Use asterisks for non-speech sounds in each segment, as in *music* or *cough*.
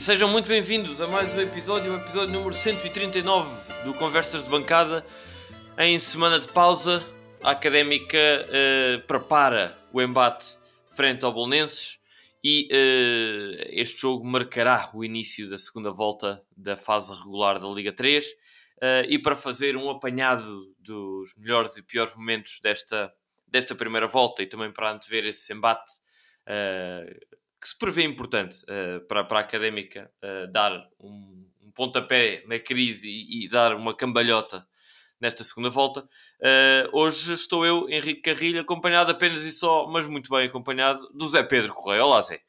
E sejam muito bem-vindos a mais um episódio, o episódio número 139 do Conversas de Bancada. Em semana de pausa, a Académica uh, prepara o embate frente ao Bolonenses e uh, este jogo marcará o início da segunda volta da fase regular da Liga 3. Uh, eh, e para fazer um apanhado dos melhores e piores momentos desta, desta primeira volta e também para antever esse embate que se prevê importante para, para a Académica dar um, um pontapé na crise e, e dar uma cambalhota nesta segunda volta. Uh, hoje estou eu, Henrique Carrilho, acompanhado apenas e só, mas muito bem acompanhado, do Zé Pedro Correia. Olá, Zé.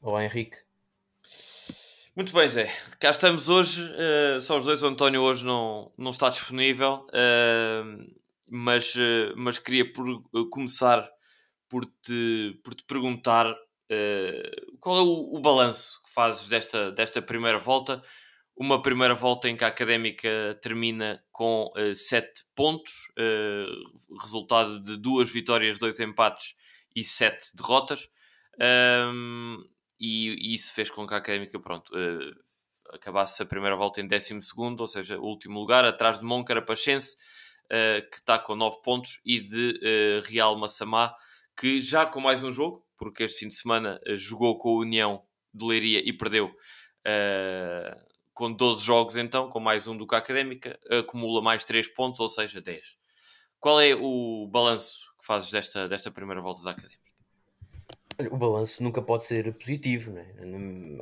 Olá, Henrique. Muito bem, Zé. Cá estamos hoje, uh, só os dois. O António hoje não, não está disponível, uh, mas, mas queria por, começar por te, por te perguntar qual é o, o balanço que fazes desta, desta primeira volta uma primeira volta em que a Académica termina com uh, sete pontos, uh, resultado de duas vitórias, dois empates e sete derrotas. Um, e, e, isso fez com que a Académica pronto, uh, acabasse a primeira volta em 12, ou seja, último lugar, atrás de Moncarapachense, uh, que está com nove pontos, e de Real Massamá, que já com mais um jogo, porque este fim de semana jogou com a União de Leiria e perdeu. Uh, com 12 jogos, então, com mais um do que a Académica, acumula mais 3 pontos, ou seja, 10. Qual é o balanço que fazes desta, desta primeira volta da Académica? O balanço nunca pode ser positivo, né?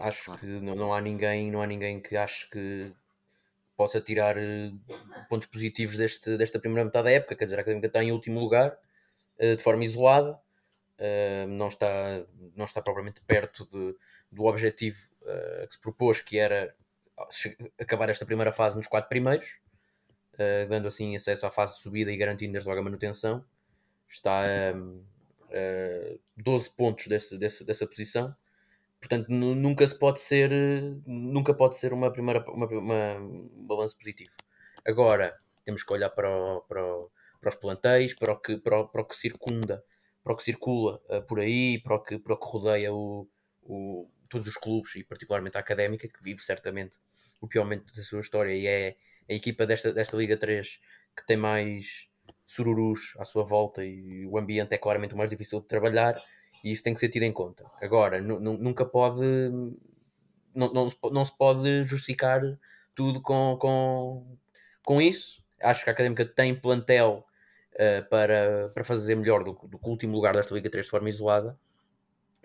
acho claro. que não, não, há ninguém, não há ninguém que ache que possa tirar eh, pontos positivos deste, desta primeira metade da época. Quer dizer, a Académica está em último lugar, eh, de forma isolada, não está, não está propriamente perto de, do objetivo que se propôs, que era acabar esta primeira fase nos quatro primeiros, uh, dando assim acesso à fase de subida e garantindo desde logo a manutenção. Está a um, uh, 12 pontos desse, desse, dessa posição. Portanto, nunca se pode ser, nunca pode ser uma primeira uma, uma, um balanço positivo. Agora, temos que olhar para, o, para, o, para os plantéis, para o que, para o, para o que circunda, para o que circula uh, por aí, para o que, para o que rodeia o, o, todos os clubes e particularmente a Académica, que vive certamente o pior momento da sua história e é a equipa desta, desta Liga 3 que tem mais sururus à sua volta e o ambiente é claramente o mais difícil de trabalhar e isso tem que ser tido em conta. Agora, nunca pode não, não, não se pode justificar tudo com, com, com isso. Acho que a Académica tem plantel uh, para, para fazer melhor do, do que o último lugar desta Liga 3 de forma isolada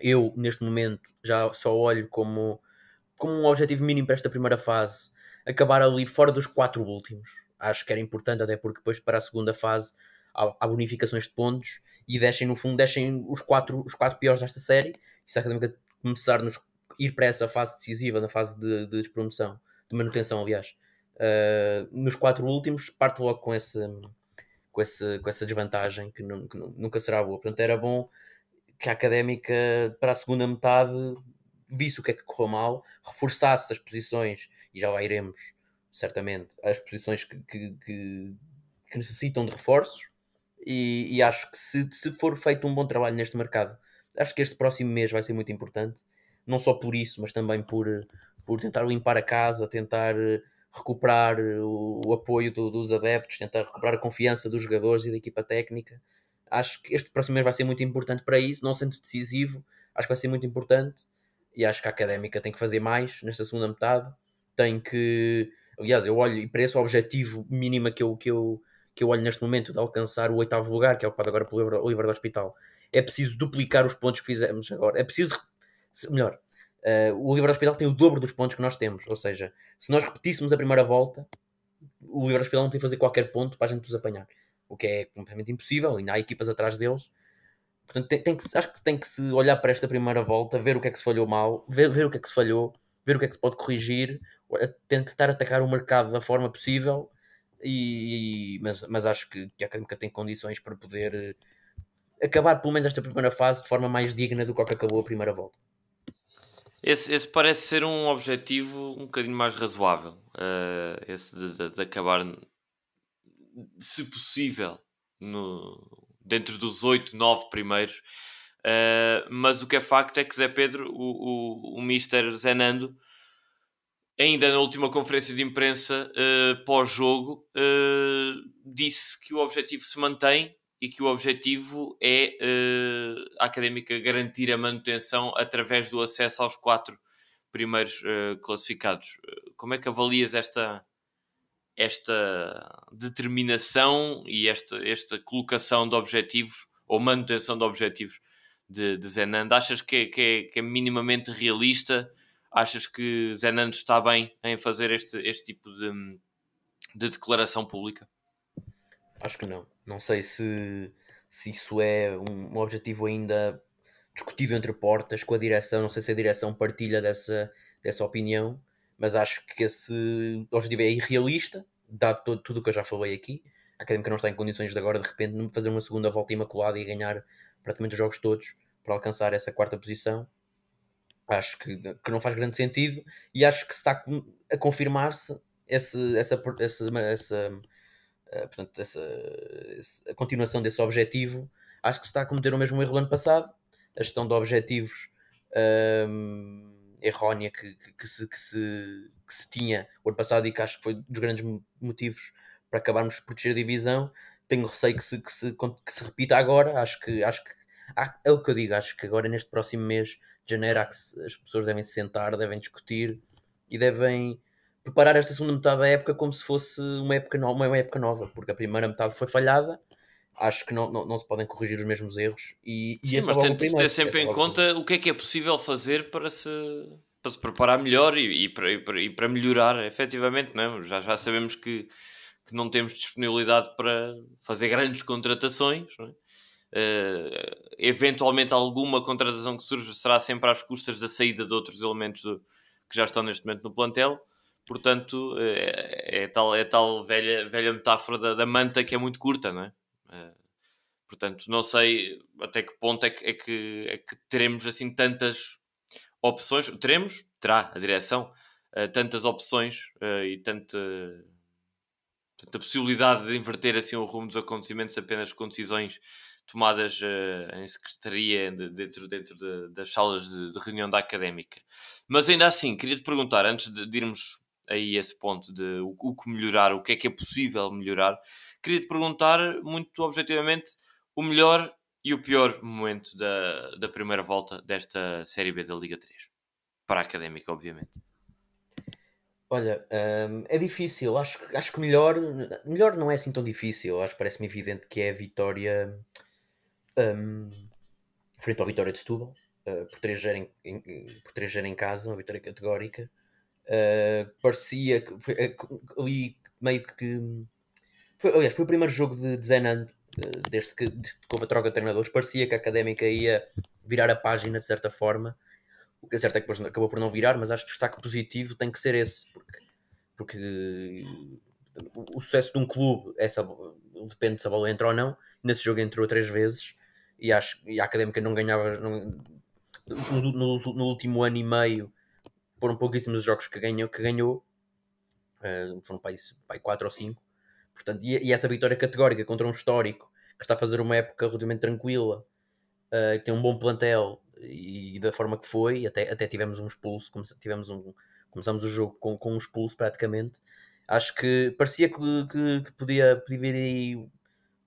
eu, neste momento, já só olho como, como um objetivo mínimo para esta primeira fase acabar ali fora dos quatro últimos. Acho que era importante, até porque depois para a segunda fase há, há bonificações de pontos e deixem, no fundo, deixem os quatro, os quatro piores desta série. E se a Académica começar a ir para essa fase decisiva, na fase de, de despromoção, de manutenção, aliás, uh, nos quatro últimos, parte logo com, esse, com, esse, com essa desvantagem que, que nunca será boa. Portanto, era bom que a académica para a segunda metade visse o que é que correu mal, reforçasse as posições, e já lá iremos, certamente, as posições que, que, que, que necessitam de reforços. E, e acho que se, se for feito um bom trabalho neste mercado, acho que este próximo mês vai ser muito importante, não só por isso, mas também por, por tentar limpar a casa, tentar recuperar o, o apoio do, dos adeptos, tentar recuperar a confiança dos jogadores e da equipa técnica Acho que este próximo mês vai ser muito importante para isso, não sendo decisivo, acho que vai ser muito importante e acho que a académica tem que fazer mais nesta segunda metade. Tem que, aliás, eu olho e para esse objetivo mínimo que eu, que eu, que eu olho neste momento de alcançar o oitavo lugar, que é ocupado agora pelo Oliver do Hospital, é preciso duplicar os pontos que fizemos agora. É preciso, melhor, uh, o Oliver do Hospital tem o dobro dos pontos que nós temos, ou seja, se nós repetíssemos a primeira volta, o Oliver do Hospital não que fazer qualquer ponto para a gente nos apanhar o que é completamente impossível, ainda há equipas atrás deles. Portanto, tem, tem que, acho que tem que se olhar para esta primeira volta, ver o que é que se falhou mal, ver, ver o que é que se falhou, ver o que é que se pode corrigir, tentar atacar o mercado da forma possível, e, mas, mas acho que, que a Académica tem condições para poder eh, acabar pelo menos esta primeira fase de forma mais digna do que acabou a primeira volta. Esse, esse, parece ser um objetivo um bocadinho mais razoável, uh, esse de, de, de, acabar se possível, no, dentro dos 8, 9 primeiros. Uh, mas o que é facto é que Zé Pedro, o, o, o Mister Zenando, ainda na última conferência de imprensa uh, pós-jogo, disse que o objetivo se mantém e que o objetivo é uh, a académica garantir a manutenção através do acesso aos quatro primeiros classificados. Como é que avalias esta, esta determinação e esta, esta colocação de objetivos ou manutenção de objetivos de, de Zenando? Achas que é, que, é, que é minimamente realista? Achas que Zenando está bem em fazer este, este tipo de, de declaração pública? Acho que não. Não sei se, se isso é um, objetivo ainda discutido entre portas com a direção. Não sei se a direção partilha dessa, dessa opinião, mas acho que esse objetivo é irrealista, dado todo, tudo o que eu já falei aqui. A Académica não está em condições de agora, de repente, fazer uma segunda volta imaculada e ganhar praticamente os jogos todos para alcançar essa quarta posição acho que, que não faz grande sentido e acho que está a confirmar-se esse, essa, essa, essa, uh, portanto, essa, essa, a continuação desse objetivo. Acho que se está a cometer o mesmo erro do ano passado, a gestão de objetivos um, errónea que, que, que, se, que, se, que se tinha o ano passado e que acho que foi dos grandes motivos para acabarmos por descer a divisão. Tenho receio que se, que se, que se repita agora. Acho que, acho que é o que eu digo. Acho que agora, neste próximo mês de janeiro, as pessoas devem se sentar, devem discutir e devem preparar esta segunda metade da época como se fosse uma época, no, uma época nova, porque a primeira metade foi falhada. Acho que não, não, não se podem corrigir os mesmos erros. E, Sim, e mas tem de ter sempre em conta o que é que é possível fazer para se, para se preparar melhor e, e, para, e, para, e para melhorar, efetivamente. Não é? já, já sabemos que, que não temos disponibilidade para fazer grandes contratações. Não é? Uh, eventualmente alguma contratação que surja será sempre às custas da saída de outros elementos do, que já estão neste momento no plantel. Portanto, é, é tal, é tal velha, velha metáfora da, da, manta que é muito curta, não é? Uh, portanto, não sei até que ponto é que, é que, é que teremos assim tantas opções. Teremos, terá a direção, uh, tantas opções e tanta, tanta possibilidade de inverter assim o rumo dos acontecimentos apenas com decisões tomadas uh, em secretaria de, dentro, dentro de, das salas de, de, reunião da académica. Mas ainda assim, queria te perguntar, antes de, de irmos aí esse ponto de o, o, que melhorar, o que é que é possível melhorar, queria te perguntar muito objetivamente o melhor e o pior momento da, da primeira volta desta Série B da Liga 3. Para a académica, obviamente. Olha, hum, é difícil. Acho, acho que melhor, melhor não é assim tão difícil. Acho que parece-me evidente que é a vitória um, frente ao Vitória de Setúbal, uh, por 3-0 em, em, por 3 em casa, uma vitória categórica. Uh, parecia que foi, uh, ali meio que. Foi, aliás, foi o primeiro jogo de, de Zenan desde que, desde que houve a troca de treinadores. Parecia que a académica ia virar a página de certa forma. O que é certo é que depois acabou por não virar, mas acho que o destaque positivo tem que ser esse, porque, porque o sucesso de um clube é depende se a bola entra ou não. Nesse jogo entrou três vezes e, acho, e a Académica não ganhava não, no, no, no, último ano e meio foram pouquíssimos jogos que ganhou, que ganhou uh, foram para aí 4 ou 5 Portanto, e, e, essa vitória categórica contra um histórico que está a fazer uma época relativamente tranquila uh, que tem um bom plantel e, e, da forma que foi, até, até tivemos um expulso, tivemos um, começamos o jogo com, com um expulso praticamente. Acho que parecia que, que, que podia, podia vir aí,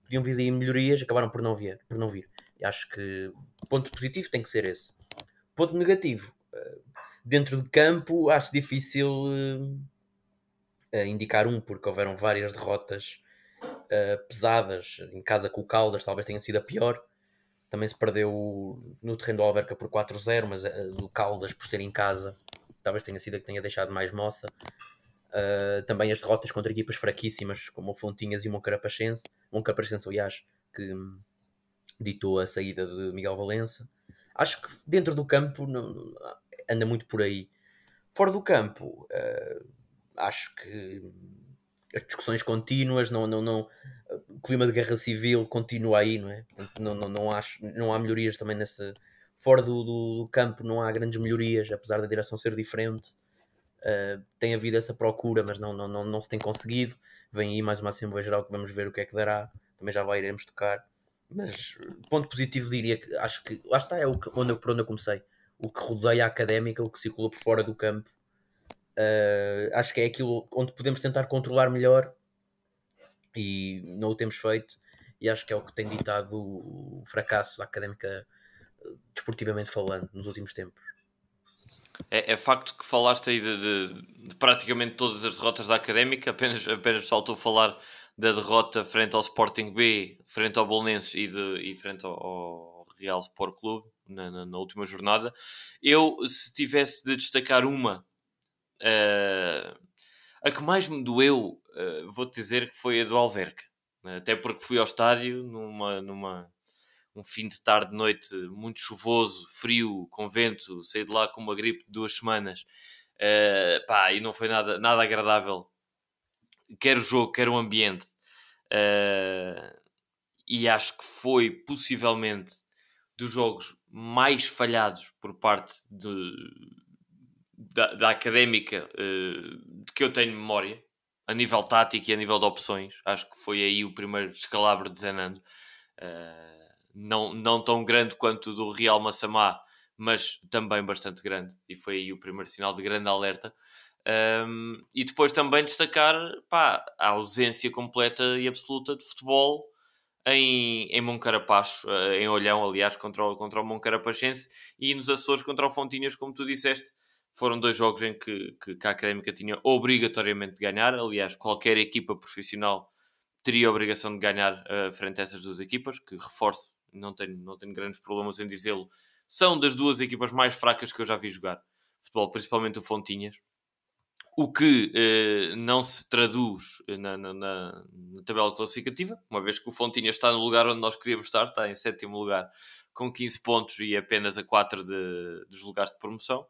podiam vir aí melhorias, acabaram por não vir. Por não vir. Acho que ponto positivo tem que ser esse. Ponto negativo, eh, dentro de campo, acho difícil uh, indicar um, porque houveram várias derrotas uh, pesadas. Em casa com o Caldas, talvez tenha sido a pior. Também se perdeu no terreno do Alverca por 4-0, mas do Caldas, por ser em casa, talvez tenha sido a que tenha deixado mais moça. Uh, também as derrotas contra equipas fraquíssimas, como o Fontinhas e o Moncarapachense. Moncarapachense, aliás, que ditou a saída de Miguel Valença. Acho que dentro do campo não, anda muito por aí. Fora do campo, uh, acho que as discussões contínuas, não, não, não, o clima de guerra civil continua aí, não é? Não, não, não, acho, não há melhorias também nesse. Fora do, do, campo não há grandes melhorias, apesar da direção ser diferente. Uh, tem havido essa procura, mas não, não, não, não se tem conseguido. Vem aí mais uma Assembleia Geral que vamos ver o que é que dará. Também já vai iremos tocar mas ponto positivo diria que acho que lá está, é o que, onde, por onde eu comecei. O que rodeia a académica, o que circula por fora do campo. Uh, acho que é aquilo onde podemos tentar controlar melhor e não o temos feito. E acho que é o que tem ditado o fracasso da académica, desportivamente falando, nos últimos tempos. É, é facto que falaste aí de, de, de, praticamente todas as derrotas da académica, apenas, apenas faltou falar da derrota frente ao Sporting B, frente ao Bolonenses e, de, e frente ao, ao Real Sport Clube na, na, na, última jornada. Eu, se tivesse de destacar uma, uh, a que mais me doeu, uh, vou-te dizer que foi a do Alverca. Até porque fui ao estádio numa, numa, um fim de tarde, noite muito chuvoso, frio, com vento, saí de lá com uma gripe de duas semanas. Uh, pá, e não foi nada, nada agradável quer o jogo, quer o ambiente. Uh, e acho que foi possivelmente dos jogos mais falhados por parte de, da, da académica uh, de que eu tenho memória, a nível tático e a nível de opções. Acho que foi aí o primeiro descalabro de Zenando. Uh, não, não tão grande quanto o do Real Massamá, mas também bastante grande. E foi aí o primeiro sinal de grande alerta. Um, e depois também destacar pá, a ausência completa e absoluta de futebol em, em Moncarapacho, uh, em Olhão, aliás, contra o, contra o Moncarapachense e nos Açores contra o Fontinhas, como tu disseste. Foram dois jogos em que, que, que a Académica tinha obrigatoriamente de ganhar. Aliás, qualquer equipa profissional teria a obrigação de ganhar uh, frente a essas duas equipas, que reforço, não tenho, não tenho grandes problemas em dizê-lo, são das duas equipas mais fracas que eu já vi jogar futebol, principalmente o Fontinhas o que eh, não se traduz na, na, na, na, tabela classificativa, uma vez que o Fontinha está no lugar onde nós queríamos estar, está em sétimo lugar com 15 pontos e apenas a 4 de, dos lugares de promoção.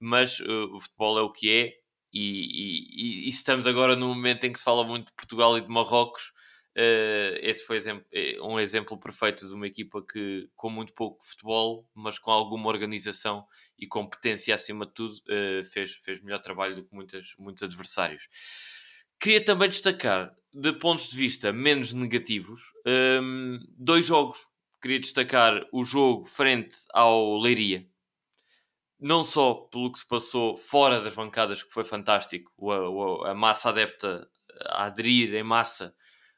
Mas uh, o futebol é o que é, e, e, e, estamos agora no momento em que se fala muito de Portugal e de Marrocos, Uh, esse foi eh, um exemplo perfeito de uma equipa que, com muito pouco futebol, mas com alguma organização e competência acima de tudo, uh, fez, fez melhor trabalho do que muitas, muitos adversários. Queria também destacar, de pontos de vista menos negativos, um, ehm, dois jogos. Queria destacar o jogo frente ao Leiria, não só pelo que se passou fora das bancadas, que foi fantástico, a, a massa adepta a aderir em massa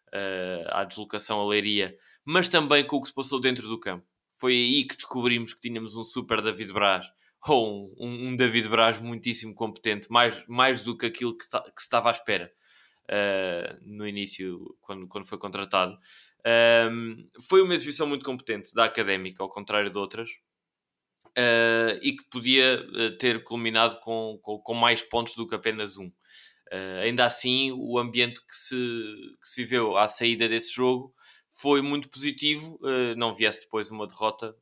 uh, à deslocação à Leiria, mas também com o que se passou dentro do campo. Foi aí que descobrimos que tínhamos um super David Braz, *laughs* ou um, um David Braz muitíssimo competente, mais, mais do que aquilo que, que se estava à espera uh, no início, quando, quando foi contratado. Um, foi uma exibição muito competente da Académica, ao contrário de outras, uh, e que podia ter culminado com, com, com, mais pontos do que apenas um. Uh, ainda assim, o ambiente que se, que se viveu à saída desse jogo foi muito positivo. Uh, não viesse depois uma derrota,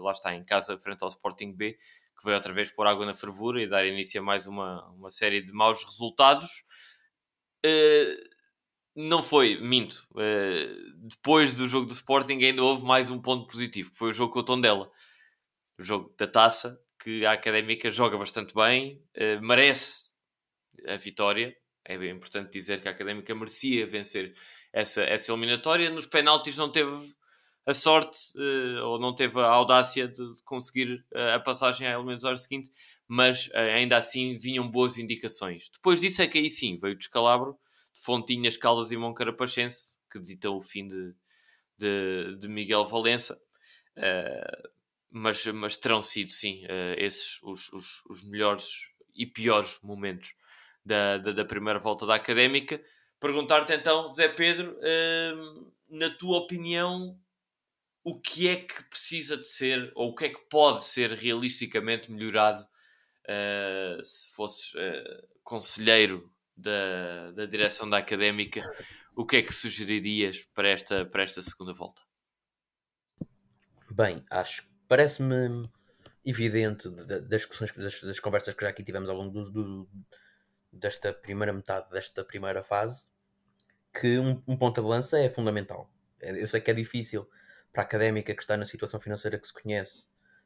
lá está, em casa, frente ao Sporting B, que veio outra vez pôr água na fervura e dar início a mais uma, uma série de maus resultados. não foi, minto. depois do jogo do Sporting, ainda houve mais um ponto positivo, que foi o jogo com o Tondela. O jogo da taça, que a Académica joga bastante bem, merece a vitória. É bem importante dizer que a Académica merecia vencer essa, essa eliminatória. Nos penaltis não teve a sorte uh, ou não teve a audácia de, de conseguir uh, a passagem à eliminatória seguinte, mas uh, ainda assim vinham boas indicações. Depois disso é que aí sim veio o descalabro de Fontinhas, Caldas e Moncarapachense, que ditou o fim de, de, de Miguel Valença. mas, mas terão sido sim esses os, os, os melhores e piores momentos da, da, da primeira volta da académica. Perguntar-te então, Zé Pedro, hum, na tua opinião, o que é que precisa de ser, ou o que é que pode ser realisticamente melhorado uh, se fosses uh, conselheiro da, da direção da académica? O que é que sugeririas para esta, para esta segunda volta? Bem, acho parece-me evidente das discussões, das, das, conversas que já aqui tivemos ao longo do, do, desta primeira metade desta primeira fase que um, um ponta de lança é fundamental. É, eu sei que é difícil para a académica que está na situação financeira que se conhece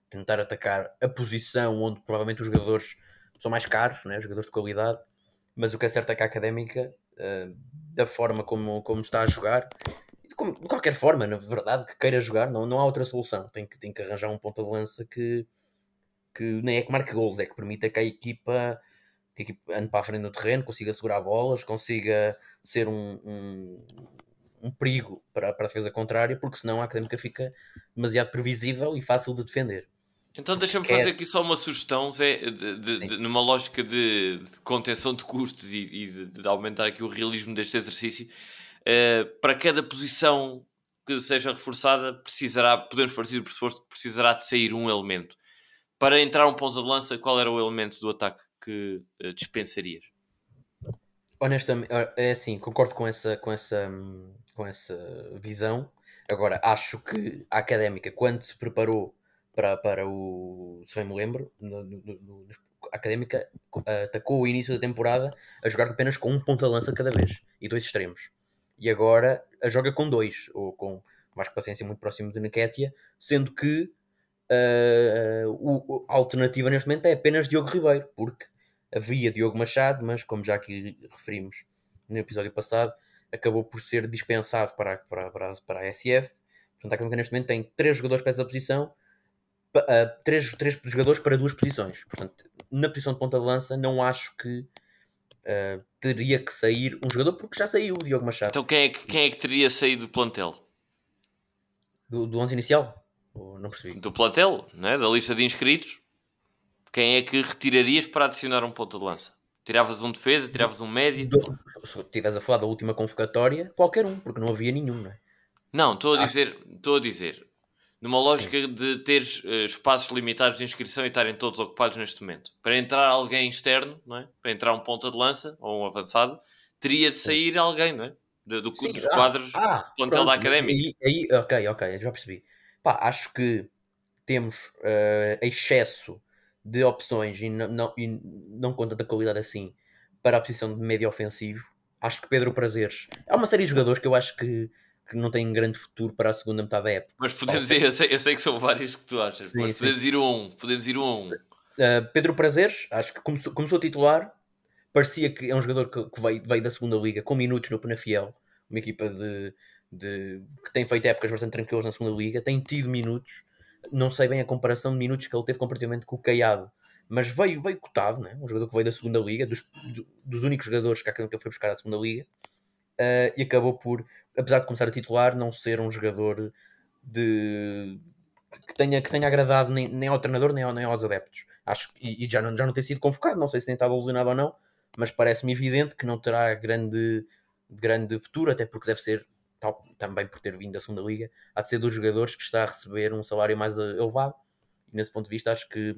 tentar atacar a posição onde provavelmente os jogadores são mais caros, né? jogadores de qualidade, mas o que é certo é que a académica, uh, da forma como, como está a jogar, de qualquer forma, na verdade, que queira jogar, não, não há outra solução. Tem que, tem que arranjar um ponta de lança que, que nem é que marque gols, é que permita que a equipa, que a equipa ande para a frente do terreno, consiga segurar bolas, consiga ser um, um perigo para, para a defesa contrária, porque senão a académica fica demasiado previsível e fácil de defender. Então deixa-me fazer aqui só uma sugestão, Zé, de, de, de, numa lógica de, contenção de custos e, e de, aumentar aqui o realismo deste exercício. Uh, para cada posição que seja reforçada, precisará, podemos partir do pressuposto que precisará de sair um elemento. Para entrar um ponto de lança, qual era o elemento do ataque que uh, dispensarias? Honestamente, é assim, concordo com essa, com essa, com essa visão. Agora, acho que a académica, quando se preparou para, para o. Se bem me lembro, no, no, no, a Académica atacou o início da temporada a jogar apenas com um ponta-lança cada vez e dois extremos. E agora a joga com dois, ou com mais paciência muito próximo de Niketia, sendo que uh, a alternativa neste momento é apenas Diogo Ribeiro, porque havia Diogo Machado, mas como já aqui referimos no episódio passado, acabou por ser dispensado para, para, para, para a SF. Portanto, a Académica neste momento tem três jogadores para essa posição uh, três, três jogadores para duas posições. Portanto, na posição de ponta de lança, não acho que uh, teria que sair um jogador, porque já saiu o Diogo Machado. Então, quem é que, quem é que teria saído do plantel? Do, do 11 inicial? não percebi. Do plantel, não é? da lista de inscritos. Quem é que retirarias para adicionar um ponta de lança? Tiravas um defesa, tiravas um médio? Se estiveres a falar da última convocatória, qualquer um, porque não havia nenhum, não é? Não, estou a dizer, estou a dizer, numa lógica Sim. de teres uh, espaços limitados de inscrição e estarem todos ocupados neste momento. Para entrar alguém externo, não é? para entrar um ponta de lança ou um avançado, teria de sair Sim. alguém, não é? Do, do dos ah, quadros ah, do plantel da académica. Aí, aí, ok, ok, já percebi. Pá, acho que temos uh, excesso de opções e não, não, e não conta da qualidade assim para a posição de médio ofensivo. Acho que Pedro Prazeres. Há uma série de jogadores que eu acho que que não tem grande futuro para a segunda metade da época. Mas podemos ir, eu sei, eu sei que são vários que tu achas, sim, mas podemos sim. ir um a um, podemos ir um a um. Uh, Pedro Prazeres, acho que começou, começou a titular, parecia que é um jogador que, que veio, veio da segunda liga com minutos no Penafiel, uma equipa de, de, que tem feito épocas bastante tranquilas na segunda liga, tem tido minutos, não sei bem a comparação de minutos que ele teve comparativamente com o Caiado, mas veio, veio cotado, né? um jogador que veio da segunda liga, dos, dos únicos jogadores que a Académica foi buscar à segunda liga, uh, e acabou por, apesar de começar a titular, não ser um jogador de que tenha, que tenha agradado nem, nem ao treinador nem, ao, nem aos adeptos. Acho e, e já, não, já não tem sido convocado, não sei se tem estado alucinado ou não, mas parece-me evidente que não terá grande, grande futuro, até porque deve ser, tal, também por ter vindo da segunda liga, há de ser dos jogadores que está a receber um salário mais elevado. E nesse ponto de vista, acho que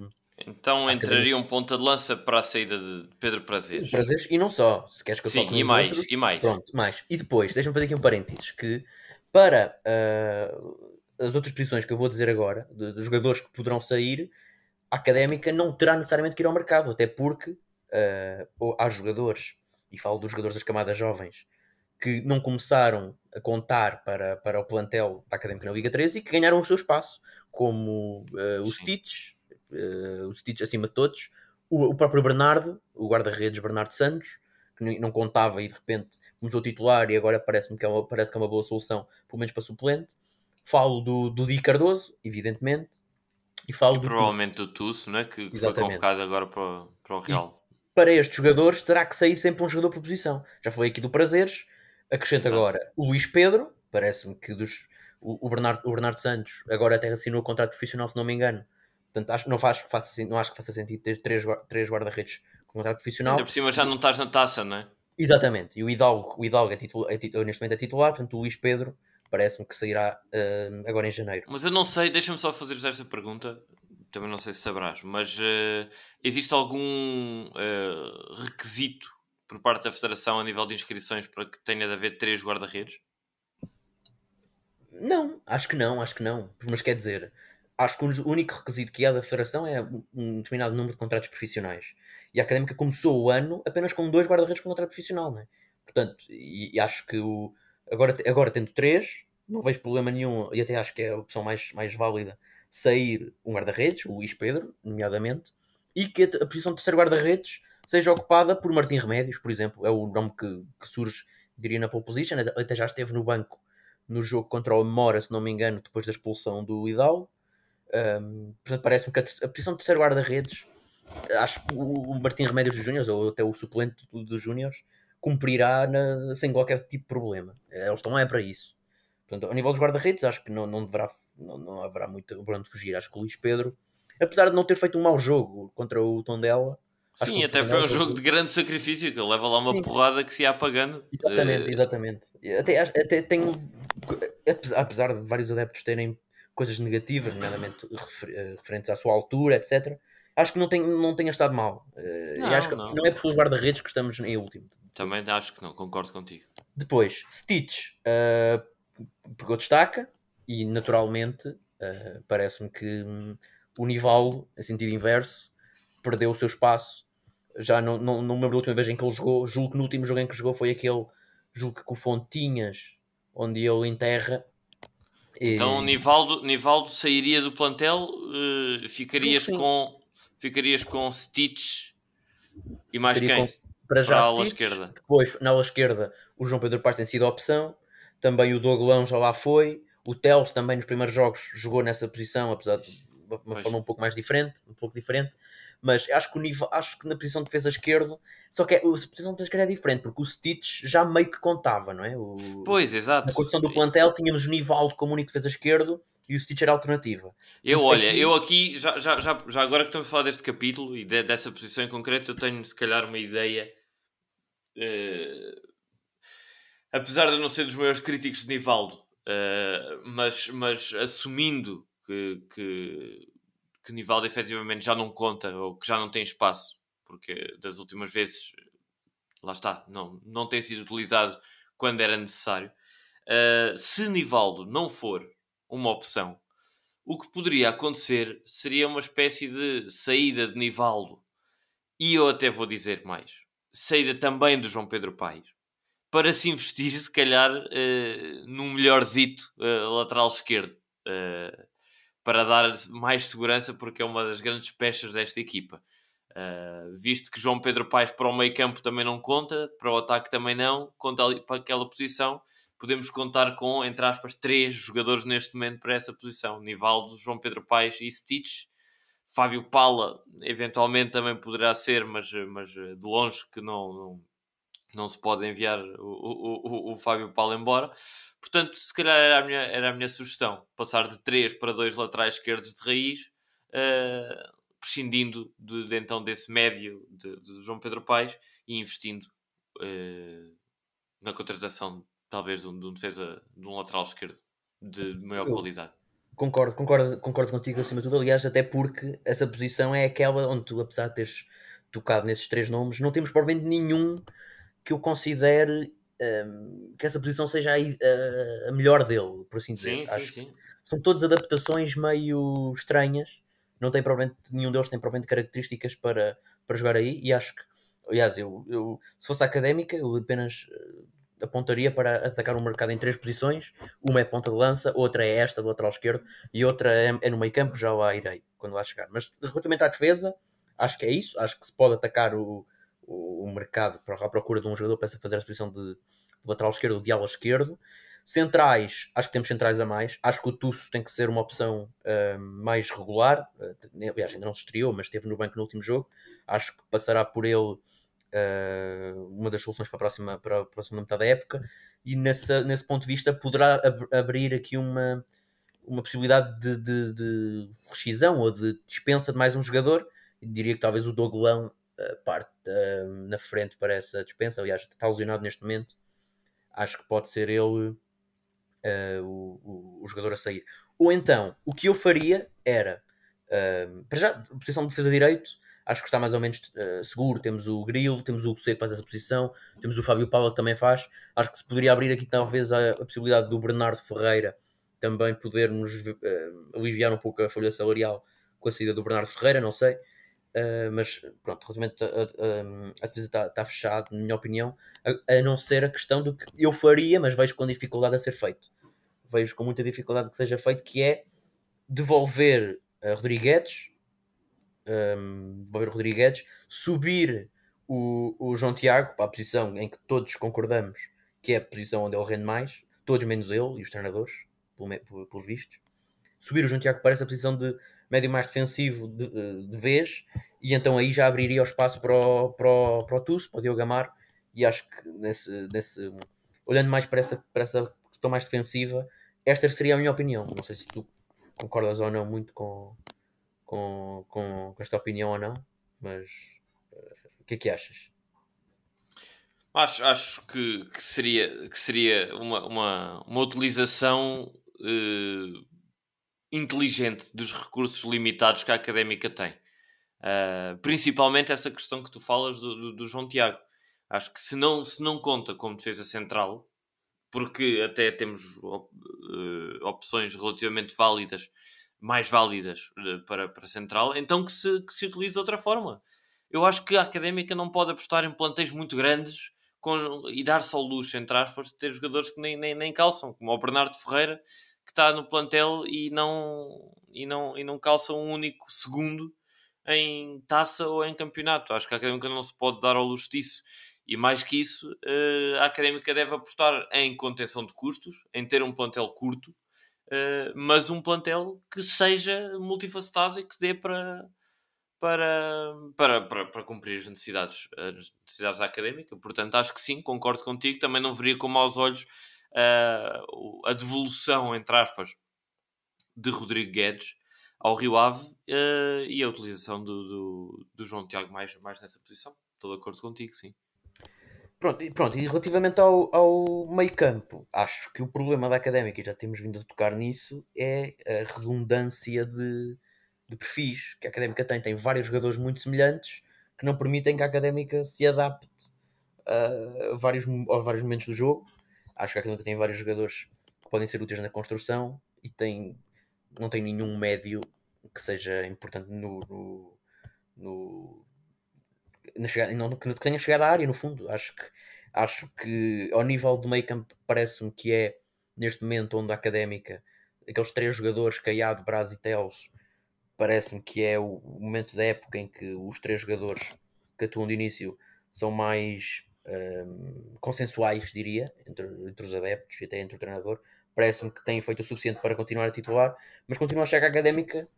então entraria um ponta de lança para a saída de Pedro Prazeres. Prazeres e não só, se queres que eu Sim, e mais, outros, e mais. Pronto, mais. E depois, deixa-me fazer aqui um parênteses, que para uh, as outras posições que eu vou dizer agora, de, jogadores que poderão sair, a Académica não terá necessariamente que ir ao mercado, até porque uh, há jogadores, e falo dos jogadores das camadas jovens, que não começaram a contar para, para o plantel da Académica na Liga 13 e que ganharam o seu espaço, como uh, os Tits, uh, os títulos acima de todos. O, o próprio Bernardo, o guarda-redes Bernardo Santos, que não contava e de repente começou titular e agora parece-me que, é uma, parece que é uma boa solução, pelo menos para suplente. Falo do, do Di Cardoso, evidentemente. E falo e do provavelmente Tusso. do Tusso, né? que, que foi convocado agora para, para o Real. E para estes jogadores terá que sair sempre um jogador por posição. Já falei aqui do Prazeres. Acrescento Exato. agora o Luís Pedro, parece-me que dos, o, o, Bernardo, o Bernardo Santos agora até assinou o contrato profissional, se não me engano, Portanto, acho, não, faz, faça, não acho que faça sentido ter três, três guarda-redes com contrato profissional. Ainda por cima já não estás na taça, não é? Exatamente. E o Hidalgo, o Hidalgo é, titular, é, neste momento é titular, portanto o Luís Pedro parece-me que sairá uh, agora em janeiro. Mas eu não sei, deixa-me só fazer-vos esta pergunta, também não sei se sabrás, mas uh, existe algum uh, requisito por parte da Federação a nível de inscrições para que tenha de haver três guarda-redes? Não, acho que não, acho que não. Mas quer dizer, acho que o único requisito que há da federação é um determinado número de contratos profissionais. E a Académica começou o ano apenas com dois guarda-redes com contrato profissional, não é? Portanto, e, e, acho que o, agora, agora tendo três, não vejo problema nenhum, e até acho que é a opção mais, mais válida, sair um guarda-redes, o Luís Pedro, nomeadamente, e que a, a posição de terceiro guarda-redes seja ocupada por Martim Remédios, por exemplo, é o nome que, que surge, diria, na pole position, até já esteve no banco no jogo contra o Mora, se não me engano, depois da expulsão do Idal. Um, portanto, parece-me que a, a posição de terceiro guarda-redes, acho que o, o Martim Remédios dos Júniors, ou até o suplente dos do Júniors, cumprirá na, sem qualquer tipo de problema. Eles estão é para isso. Portanto, ao nível dos guarda-redes, acho que não, não, deverá, não, não haverá muito para onde fugir. Acho que o Luís Pedro, apesar de não ter feito um mau jogo contra o Tondela, Sim, até foi um jogo de grande sacrifício, que ele leva lá uma Sim. porrada que se ia apagando. Exatamente, uh... exatamente. Até, até tenho, apesar de vários adeptos terem coisas negativas, nomeadamente refer, referentes à sua altura, etc., acho que não, tem, não tenha estado mal. Uh, não, acho que não. não é por guarda-redes que estamos em último. Também acho que não, concordo contigo. Depois, Stitch uh, pegou destaca e naturalmente uh, parece-me que um, o Nivaldo, em sentido inverso, perdeu o seu espaço. Já não, não, não me lembro da última vez em que ele jogou. Julgo que no último jogo em que jogou foi aquele, julgo que com Fontinhas, onde ele enterra. Então, e... Nivaldo, Nivaldo sairia do plantel, uh, ficarias, com, ficarias com Stitch e mais Ficaria quem? Com para já para a ala esquerda. Depois, na ala esquerda, o João Pedro Paz tem sido a opção. Também o Doglão já lá foi. O Teles também nos primeiros jogos jogou nessa posição, apesar de uma pois. forma um pouco mais diferente, um pouco diferente. Mas acho que o nível, acho que na posição de defesa esquerda, só que é, a posição de defesa esquerda é diferente, porque o Stitch já meio que contava, não é? O, pois, exato. Na condição do plantel tínhamos o Nivaldo como único defesa esquerdo e o Stitch era alternativa. Eu, olha, aqui... eu aqui, já, já, já, já agora que estamos a falar deste capítulo e de, dessa posição em concreto, eu tenho se calhar uma ideia Uh, apesar de eu não ser dos maiores críticos de Nivaldo, uh, mas, mas assumindo que, que, que Nivaldo efetivamente já não conta ou que já não tem espaço, porque das últimas vezes, lá está, não, não tem sido utilizado quando era necessário. Uh, se Nivaldo não for uma opção, o que poderia acontecer seria uma espécie de saída de Nivaldo. E eu até vou dizer mais saída também do João Pedro Paes para se investir, se calhar, uh, num melhorzito uh, lateral esquerdo uh, para dar mais segurança, porque é uma das grandes peças desta equipa. visto que João Pedro Paes para o meio campo também não conta, para o ataque também não, conta ali para aquela posição. Podemos contar com, entre aspas, três jogadores neste momento para essa posição: Nivaldo, João Pedro Paes e Stitch Fábio Pala, eventualmente também poderá ser, mas, mas de longe que não, não, não se pode enviar o, o, o, o Fábio Pala embora. Portanto, se calhar era a minha, era a minha sugestão, passar de 3 para 2 laterais esquerdos de raiz, uh, prescindindo de, de, então desse médio de, de, João Pedro Paes e investindo uh, na contratação talvez de um, de um defesa de um lateral esquerdo de maior qualidade. Concordo, concordo, concordo contigo acima de tudo, aliás, até porque essa posição é aquela onde tu, apesar de teres tocado nesses três nomes, não temos provavelmente nenhum que eu considere um, que essa posição seja a, a, melhor dele, por assim dizer. Sim, Acho sim, sim. São todas adaptações meio estranhas, não tem provavelmente, nenhum deles tem provavelmente características para, para jogar aí, e acho que, aliás, eu, eu se fosse académica, eu apenas apontaria para atacar o mercado em três posições. Uma é ponta de lança, outra é esta do lateral esquerdo e outra é, é no meio campo, já lá irei quando lá chegar. Mas relativamente à defesa, acho que é isso. Acho que se pode atacar o, o, o mercado para a procura de um jogador para fazer a posição de, de lateral esquerdo, de ala esquerdo. Centrais, acho que temos centrais a mais. Acho que o Tusso tem que ser uma opção uh, mais regular. Uh, aliás, ainda não se estreou, mas esteve no banco no último jogo. Acho que passará por ele uh, uma das soluções para a, próxima, para a próxima metade da época, e nessa, nesse ponto de vista poderá ab abrir aqui uma, uma possibilidade de, de, de, rescisão ou de dispensa de mais um jogador. diria que talvez o Doglão parte uh, na frente para essa dispensa. Aliás, está lesionado neste momento. Acho que pode ser ele o, o, o, jogador a sair. Ou então, o que eu faria era, para já, posição de defesa direito, acho que está mais ou menos uh, seguro. Temos o Grilo, temos o Seco que faz essa posição, temos o Fábio Paula que também faz. Acho que se poderia abrir aqui talvez a, a possibilidade do Bernardo Ferreira também podermos uh, aliviar um pouco a folha salarial com a saída do Bernardo Ferreira, não sei. Uh, mas pronto, relativamente a, defesa está, está fechada, na minha opinião, a, a, não ser a questão do que eu faria, mas vejo com dificuldade a ser feito. Vejo com muita dificuldade que seja feito, que é devolver a Rodrigues um, Valver Rodrigues, subir o, o João Tiago para a posição em que todos concordamos que é a posição onde ele rende mais. todos menos ele e os treinadores, pelos vistos. Subir o João Tiago para essa posição de médio mais defensivo de, de vez, e então aí já abriria o espaço para o, para o, para o Tusso, para o Diogo Amaro, e acho que nesse, nesse, olhando mais para essa, para essa questão mais defensiva, esta seria a minha opinião. Não sei se tu concordas ou não muito com, com, com, esta opinião ou não, mas uh, o que é que achas? Acho, acho que, que seria, que seria uma, uma, uma utilização uh, inteligente dos recursos limitados que a académica tem. Uh, principalmente essa questão que tu falas do, do, do, João Tiago. Acho que se não, se não conta como defesa central, porque até temos op, uh, opções relativamente válidas, mais válidas uh, para, para central, então que se, que se utilize de outra forma. Eu acho que a académica não pode apostar em plantéis muito grandes com, e dar-se ao luxo, entre aspas, de ter jogadores que nem, nem, nem calçam, como o Bernardo Ferreira, que está no plantel e não, e, não, e não calça um único segundo em taça ou em campeonato. Acho que a académica não se pode dar ao luxo disso. E mais que isso, eh, a académica deve apostar em contenção de custos, em ter um plantel curto, eh, mas um plantel que seja multifacetado e que dê para, para, para, para, para cumprir as necessidades, as necessidades da académica. Portanto, acho que sim, concordo contigo. Também não veria com maus olhos uh, a devolução, entre aspas, de Rodrigo Guedes ao Rio Ave uh, e a utilização do, do, do, João Tiago mais, mais nessa posição. Estou de acordo contigo, sim. Pronto, e, pronto, e relativamente ao, ao meio campo, acho que o problema da académica, e já temos vindo a tocar nisso, é a redundância de, de perfis que a Académica tem. Tem vários jogadores muito semelhantes que não permitem que a Académica se adapte a vários, a vários momentos do jogo. Acho que a Académica tem vários jogadores que podem ser úteis na construção e tem, não tem nenhum médio que seja importante no, no, no na chegada, não, que tenha chegado à área no fundo. Acho que, acho que ao nível do meio campo parece-me que é neste momento onde a Académica, aqueles três jogadores, Caiado, Braz e Teles, parece-me que é o momento da época em que os três jogadores que atuam de início são mais um, consensuais, diria, entre, entre, os adeptos e até entre o treinador. Parece-me que têm feito o suficiente para continuar a titular, mas continua a chegar à académica.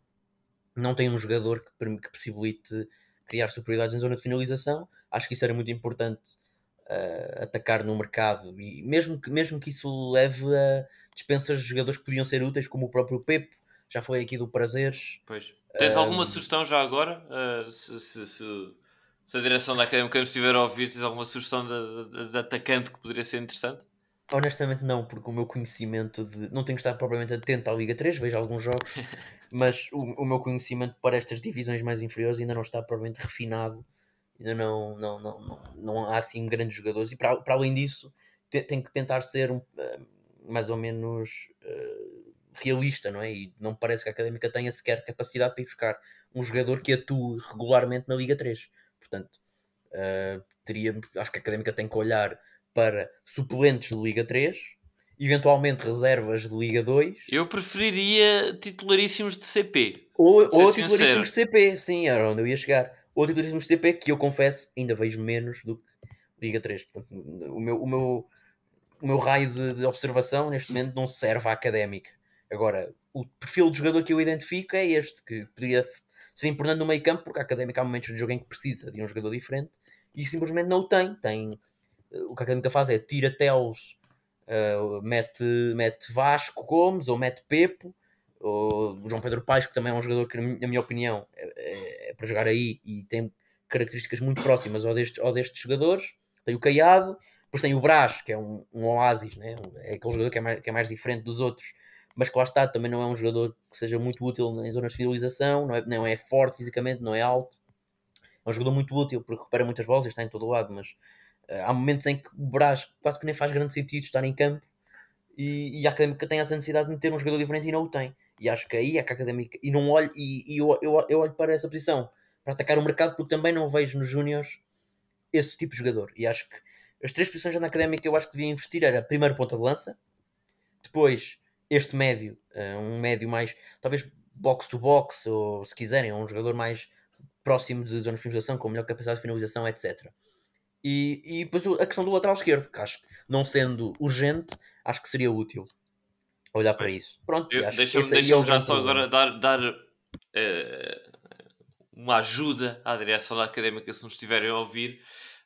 Não tem um jogador que, que possibilite criar superioridades em zona de finalização. Acho que isso era muito importante uh, atacar no mercado, e mesmo que, mesmo que isso leve a dispensas de jogadores que podiam ser úteis, como o próprio Pepe já foi aqui do Prazeres. Pois. Tens um... alguma sugestão já agora? Uh, se, se, se, se, a direção da Académica nos estiver a ouvir, tens alguma sugestão de, de, de, atacante que poderia ser interessante? Honestamente não, porque o meu conhecimento de... Não tenho estado propriamente atento à Liga 3, vejo alguns jogos, *laughs* mas o, o meu conhecimento para estas divisões mais inferiores ainda não está propriamente refinado, ainda não, não, não, não, não há assim grandes jogadores, e para, para além disso tenho que tentar ser um, eh, mais ou menos... Uh, realista, não é? E não parece que a Académica tenha sequer capacidade para ir buscar um jogador que atue regularmente na Liga 3. Portanto, uh, teria, acho que a Académica tem que olhar para suplentes de Liga 3, eventualmente reservas de Liga 2. Eu preferiria titularíssimos de CP. Ou, ou titularíssimos de CP, sim, era onde eu ia chegar. Ou titularíssimos de CP, que eu confesso ainda vejo menos do que Liga 3. Portanto, o meu, o meu, o meu raio de, de observação neste momento não serve à académica. Agora, o perfil de jogador que eu identifico é este, que poderia ser importante no meio campo, porque a Académica há momentos de jogo em que precisa de um jogador diferente e simplesmente não o tem. tem eh, o que a Académica faz é tira Teles, uh, mete, mete Vasco Gomes ou mete Pepo, ou João Pedro Paes, que também é um jogador que, na minha opinião, é, é, é para jogar aí e tem características muito próximas ao destes, ao destes jogadores. Tem o Caiado, depois tem o Brás, que é um, um oásis, né? é aquele jogador que é, mais, que é mais diferente dos outros mas que lá está, também não é um jogador que seja muito útil em zonas de finalização, não é, não é forte fisicamente, não é alto. É um jogador muito útil porque recupera muitas bolas e está em todo lado, mas uh, há momentos em que o Brás quase que nem faz grande sentido estar em campo e, e a Académica tem essa necessidade de ter um jogador diferente e não o tem. E acho que aí é que a Académica. E não olho, e, e eu, eu, eu olho para essa posição para atacar o mercado porque também não vejo nos Júniors esse tipo de jogador. E acho que as três posições na Académica eu acho que devia investir era primeiro ponta de lança, depois este médio, uh, um médio mais, talvez box to box, ou se quiserem, um jogador mais próximo de zona de finalização, com melhor capacidade de finalização, etc. E, e depois a questão do lateral esquerdo, que acho que não sendo urgente, acho que seria útil olhar para isso. Pronto, deixa-me deixa já só agora dar, dar uh, uma ajuda à direção da académica se nos estiverem a ouvir.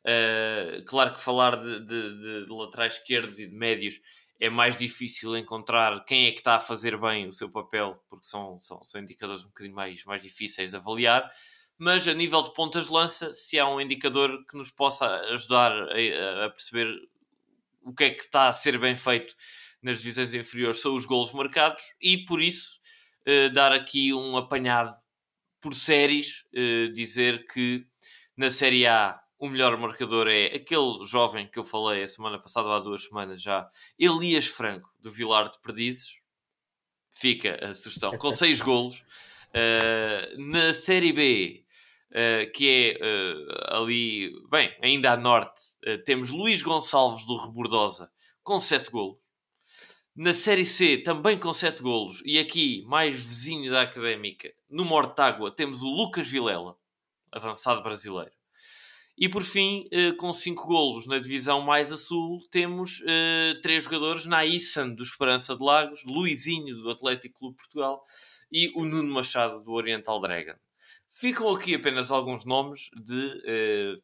Uh, claro que falar de, de, de, laterais esquerdos e de médios é mais difícil encontrar quem é que está a fazer bem o seu papel, porque são, são, são indicadores um bocadinho mais, mais difíceis de avaliar. Mas a nível de pontas de lança, se há um indicador que nos possa ajudar a, a perceber o que é que está a ser bem feito nas divisões inferiores, são os golos marcados, e por isso uh, dar aqui um apanhado por séries, uh, dizer que na Série A o melhor marcador é aquele jovem que eu falei a semana passada, há duas semanas já, Elias Franco, do Vilar de Perdizes. Fica a sugestão, com *laughs* seis golos. Uh, na Série B, uh, que é uh, ali, bem, ainda a norte, temos Luís Gonçalves do Rebordosa, com sete golos. Na Série C, também com 7 golos, e aqui, mais vizinho da Académica, no Mortágua, temos o Lucas Vilela, avançado brasileiro. E por fim, eh, com 5 golos na divisão mais a sul, temos uh, três jogadores: Naissan, do Esperança de Lagos, Luizinho, do Atlético Clube Portugal e o Nuno Machado, do Oriental Dragon. Ficam aqui apenas alguns nomes de uh,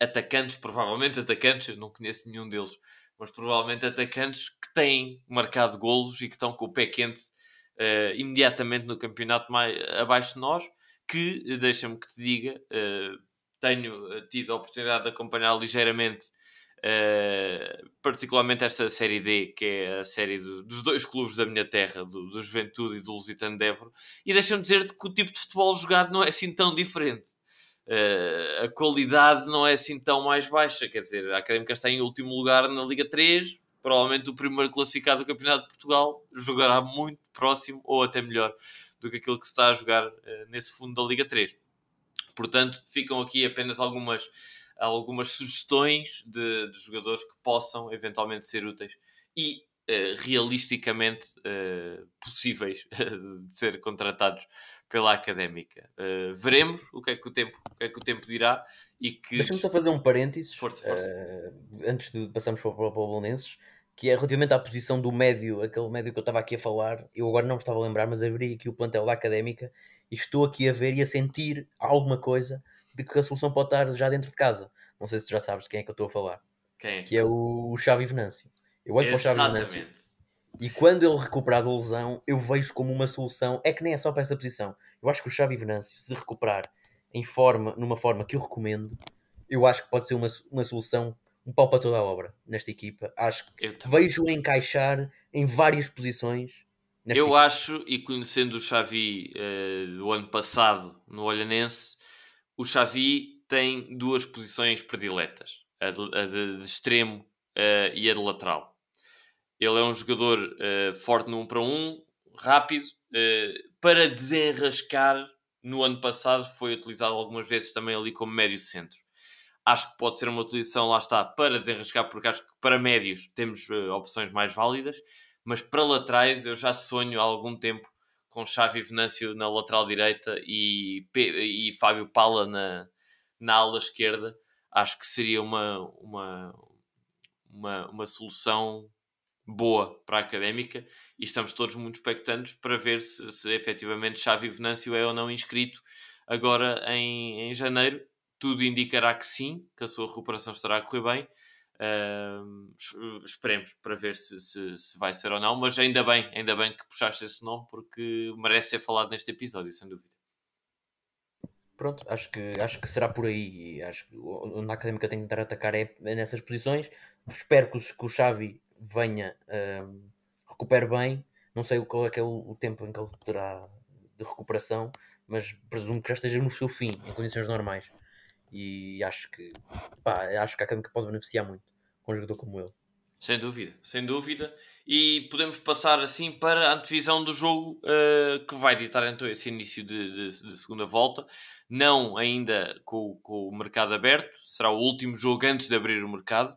atacantes, provavelmente atacantes, eu não conheço nenhum deles, mas provavelmente atacantes que têm marcado golos e que estão com o pé quente uh, imediatamente no campeonato mais abaixo de nós, que, deixa-me que te diga, tenho tido a oportunidade de acompanhar ligeiramente, uh, particularmente esta Série D, que é a série do, dos dois clubes da minha terra, do, do Juventude e do Lusitano de Évora, e deixa-me dizer-te que o tipo de futebol jogado não é assim tão diferente uh, a qualidade não é assim tão mais baixa. Quer dizer, a Académica está em último lugar na Liga 3, provavelmente o primeiro classificado do Campeonato de Portugal jogará muito próximo ou até melhor do que aquilo que se está a jogar uh, nesse fundo da Liga 3. Portanto, ficam aqui apenas algumas, algumas sugestões de, de jogadores que possam eventualmente ser úteis e uh, realisticamente uh, possíveis *laughs* de ser contratados pela académica. Uh, veremos o que é que o tempo, o que é que o tempo dirá e que. Deixa-me só fazer um parênteses força, força. Antes de passarmos para o Bolonenses, que é relativamente à posição do médio, aquele médio que eu estava aqui a falar. Eu agora não me estava a lembrar, mas abri aqui o plantel da académica e estou aqui a ver e a sentir alguma coisa de que a solução pode estar já dentro de casa. Não sei se tu já sabes de quem é que eu estou a falar. Quem é? Que é o Xavi Venâncio. Eu olho Exatamente. para o Xavi Venâncio e quando ele recuperar da lesão, eu vejo como uma solução. É que nem é só para essa posição. Eu acho que o Xavi Venâncio, se recuperar em forma, numa forma que eu recomendo, eu acho que pode ser uma, uma solução, um pau para toda a obra nesta equipa. Acho que vejo encaixar em várias posições. Eu acho, e conhecendo o Xavi uh, do ano passado no Olhanense, o Xavi tem duas posições prediletas: a de, a de, de extremo uh, e a de lateral ele é um jogador uh, forte no 1 para 1, rápido, uh, para desenrascar. No ano passado foi utilizado algumas vezes também ali como médio centro. Acho que pode ser uma utilização, lá está, para desenrascar, porque acho que para médios temos opções mais válidas, mas para laterais eu já sonho há algum tempo com Xavi Venâncio na lateral direita e, e Fábio Pala na, na ala esquerda. Acho que seria uma, uma, uma, uma solução boa para a académica e estamos todos muito expectantes para ver se, se efetivamente Xavi Venâncio é ou não inscrito agora em, em janeiro. Tudo indicará que sim, que a sua recuperação estará a correr bem. Uh, esperemos para ver se, se, se, vai ser ou não, mas ainda bem, ainda bem que puxaste esse nome porque merece ser falado neste episódio, sem dúvida. Pronto, acho que, acho que será por aí. Acho que onde a académica tem que tentar atacar é nessas posições. Espero que, que o Xavi venha, uh, recupere bem. Não sei qual é, que é o, o, tempo em que ele terá de recuperação, mas presumo que já esteja no seu fim, em condições normais. E acho que, pá, acho que a Académica pode beneficiar muito com um jogador como ele. Sem dúvida, sem dúvida. E podemos passar assim para a antevisão do jogo uh, que vai ditar então esse início de, de, de segunda volta. Não ainda com, com, o mercado aberto, será o último jogo antes de abrir o mercado.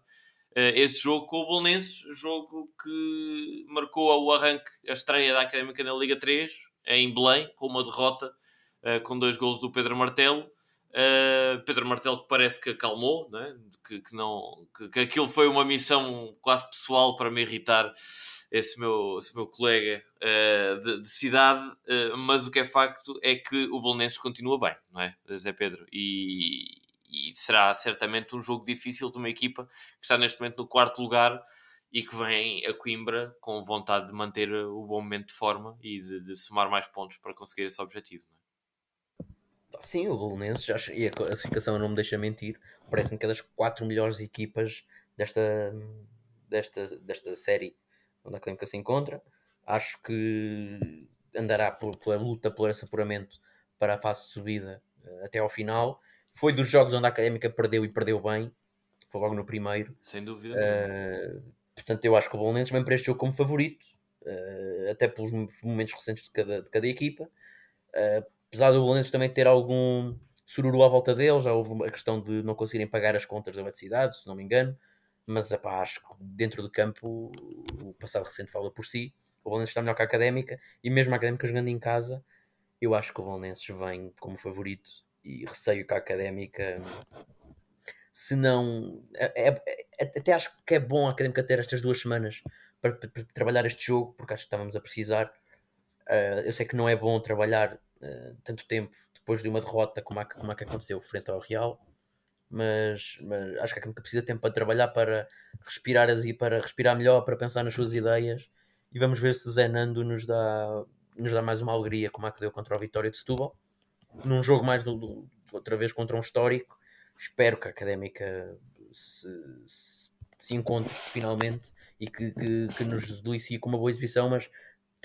Eh, esse jogo com o Bolonenses, jogo que marcou o arranque, a estreia da Académica na Liga 3, em Belém, com uma derrota, uh, com dois golos do Pedro Martelo. Uh, Pedro Martelo que parece que acalmou, né? que, que, não, que, que aquilo foi uma missão quase pessoal para me irritar esse meu, esse meu colega uh, de, de, cidade, uh, mas o que é facto é que o Bolonenses continua bem, não é, Zé Pedro? E, e será certamente um jogo difícil de uma equipa que está neste momento no quarto lugar e que vem a Coimbra com vontade de manter o bom momento de forma e de, de somar mais pontos para conseguir esse objetivo. Sim, o Bolonenses, já, e a classificação não me deixa mentir, parece-me que é das quatro melhores equipas desta, desta, desta série onde a Académica se encontra. Acho que andará por, pela luta por esse apuramento para a fase de subida uh, até ao final. Foi dos jogos onde a Académica perdeu e perdeu bem. Foi logo no primeiro. Sem dúvida. Uh, portanto, eu acho que o Bolonenses vem para este jogo como favorito, uh, até pelos momentos recentes de cada, de cada equipa. Apesar do Bolonenses também ter algum sururu à volta deles, já houve a questão de não conseguirem pagar as contas da eletricidade, se não me engano mas epá, acho que dentro do campo o passado recente fala por si. O Bolonenses está melhor que a Académica e mesmo a Académica jogando em casa, eu acho que o Bolonenses vem como favorito e receio que a Académica, se não. É, é, é, até acho que é bom a Académica ter estas duas semanas para, para, para trabalhar este jogo, porque acho que estávamos a precisar. Uh, eu sei que não é bom trabalhar uh, tanto tempo depois de uma derrota como a, como a que aconteceu frente ao Real mas, mas acho que a Académica precisa de tempo para trabalhar, para respirar e para respirar melhor, para pensar nas suas ideias. E vamos ver se Zé Nando nos dá, nos dá mais uma alegria, como a que deu contra o Vitória de Setúbal. Num jogo mais, do, outra vez, contra um histórico. Espero que a Académica se, se, se encontre finalmente e que, que, que nos delicie com uma boa exibição, mas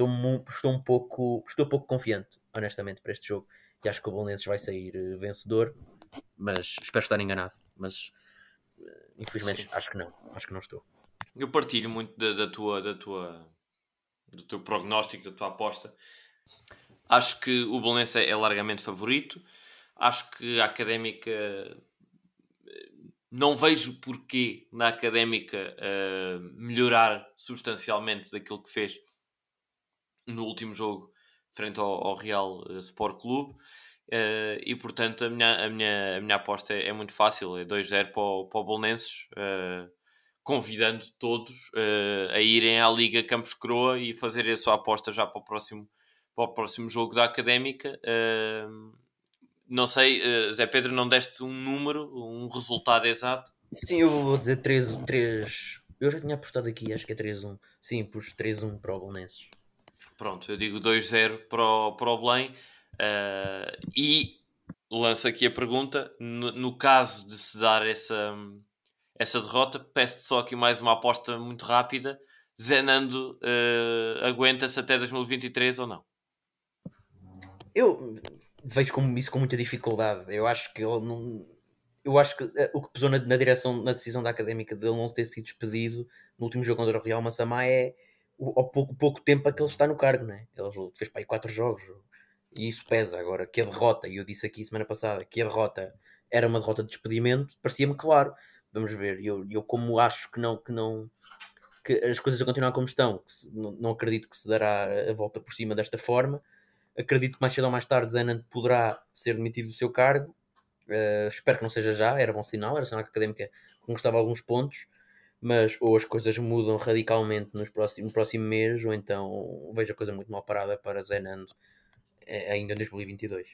estou, estou, um pouco, estou um pouco confiante, honestamente, para este jogo. E acho que o Bolonenses vai sair eh, vencedor mas espero estar enganado. Mas eh, infelizmente Sim. acho que não, acho que não estou. Eu partilho muito da, da, tua, da tua, do teu prognóstico, da tua aposta. Acho que o Bolonense é largamente favorito. Acho que a Académica não vejo porquê na Académica uh, melhorar substancialmente daquilo que fez no último jogo frente ao, ao Real Sport Clube. Uh, e portanto a minha, a minha, a minha aposta é, é muito fácil, é 2-0 para o, para o Bolonenses, uh, convidando todos uh, a irem à Liga Campos Croa e fazerem a sua aposta já para o próximo, para o próximo jogo da Académica. não sei, Zé Pedro, não deste um número, um resultado exato? Sim, eu vou dizer 3, 3... Eu já tinha apostado aqui, acho que é 3-1. Sim, pus 3-1 para o Bolonenses. Pronto, eu digo 2-0 para o, para o Belém. Uh, e lanço aqui a pergunta: no, no, caso de se dar essa, essa derrota, peço-te só aqui mais uma aposta muito rápida. Zenando uh, aguenta-se até 2023 ou não? Eu vejo como isso com muita dificuldade. Eu acho que ele não. Eu acho que uh, o que pesou na, na, direção, na decisão da académica dele não ter sido despedido no último jogo contra o Real Massamá é o, o pouco, pouco tempo a que ele está no cargo, né? Ele fez para aí quatro jogos, e isso pesa. Agora, que a derrota, e eu disse aqui semana passada, que a derrota era uma derrota de despedimento, parecia-me claro. Vamos ver, eu, eu como acho que não, que não que as coisas a continuar como estão, se, não, não, acredito que se dará a volta por cima desta forma. Acredito que mais cedo ou mais tarde Zenand poderá ser demitido do seu cargo. Uh, espero que não seja já, era bom sinal, era sinal que a académica conquistava alguns pontos, mas ou as coisas mudam radicalmente nos próximos, no próximo mês, ou então vejo a coisa muito mal parada para Zenando é, ainda em 2022.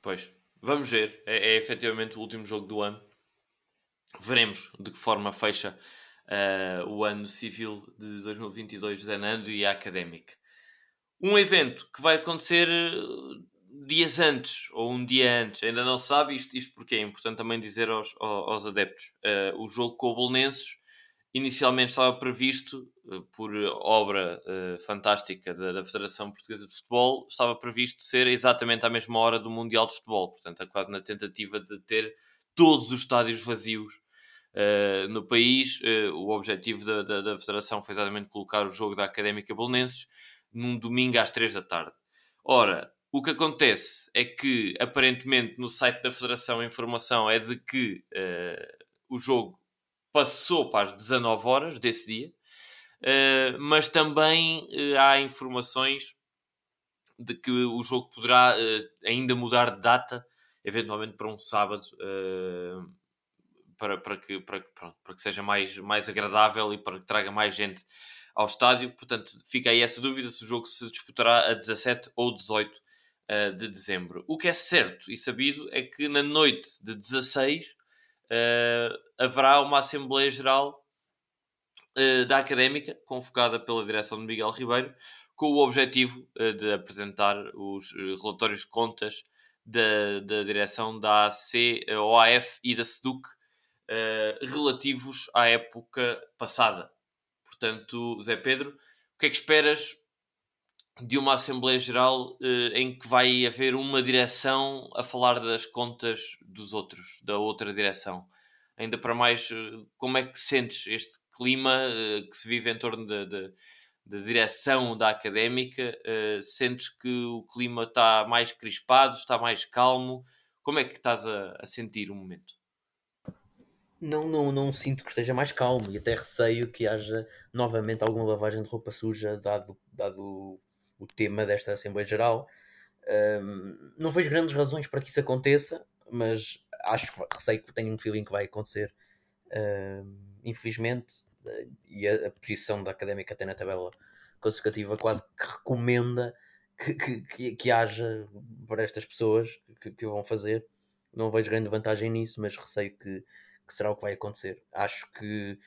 Pois, vamos ver. É, é efetivamente o último jogo do ano. Veremos de que forma fecha uh, o ano civil de 2022 Zenando e a Académica. Um evento que vai acontecer eh, dias antes ou um dia antes, ainda não sabe isto, isto porque é importante também dizer aos, aos adeptos. Uh, o jogo com o Bolonenses inicialmente estava previsto, uh, por obra uh, fantástica da, da, Federação Portuguesa de Futebol, estava previsto ser exatamente à mesma hora do Mundial de Futebol. Portanto, é quase na tentativa de ter todos os estádios vazios no país. o objetivo da, da, da, Federação foi exatamente colocar o jogo da Académica Bolonenses num domingo às 3 da tarde. Ora, o que acontece é que, aparentemente, no site da Federação a informação é de que o jogo passou para as 19 horas desse dia, uh, mas também uh, há informações de que o jogo poderá uh, ainda mudar de data eventualmente para um sábado, uh, para, para, que, para, pronto, para que seja mais, mais agradável e para que traga mais gente ao estádio. Portanto, fica aí essa dúvida se o jogo se disputará a 17 ou 18 uh, de dezembro. O que é certo e sabido é que na noite de 16 uh, haverá uma Assembleia Geral uh, da Académica, convocada pela direção de Miguel Ribeiro, com o objetivo de apresentar os relatórios de contas da, da direção da AC, OAF e da SEDUC relativos à época passada. Portanto, Zé Pedro, o que é que esperas de uma Assembleia Geral eh, em que vai haver uma direção a falar das contas dos outros, da outra direção? Ainda para mais, eh, como é que sentes este clima eh, que se vive em torno da, direção da académica? sentes que o clima está mais crispado, está mais calmo? Como é que estás a, a sentir o momento? não, não, não sinto que esteja mais calmo e até receio que haja novamente alguma lavagem de roupa suja, dado, dado o tema desta Assembleia Geral. Um, não vejo grandes razões para que isso aconteça, mas acho receio que tenho um feeling que vai acontecer. Um, infelizmente, e a, a, posição da académica até na tabela classificativa quase que recomenda que, que, que, que haja para estas pessoas que, que vão fazer. Não vejo grande vantagem nisso, mas receio que que será o que vai acontecer. Acho que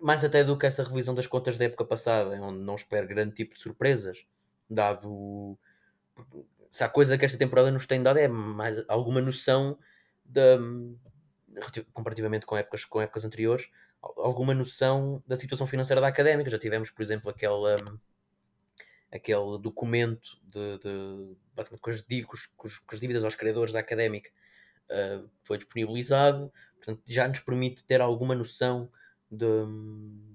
mais até do que essa revisão das contas da época passada, onde não espero grande tipo de surpresas, dado se há coisa que esta temporada nos tem dado é mais alguma noção da comparativamente com épocas, com épocas anteriores, alguma noção da situação financeira da académica. Já tivemos, por exemplo, aquele, aquele documento de, de basicamente com as, dívidas, com as dívidas aos credores da académica uh, foi disponibilizado. Portanto, já nos permite ter alguma noção de.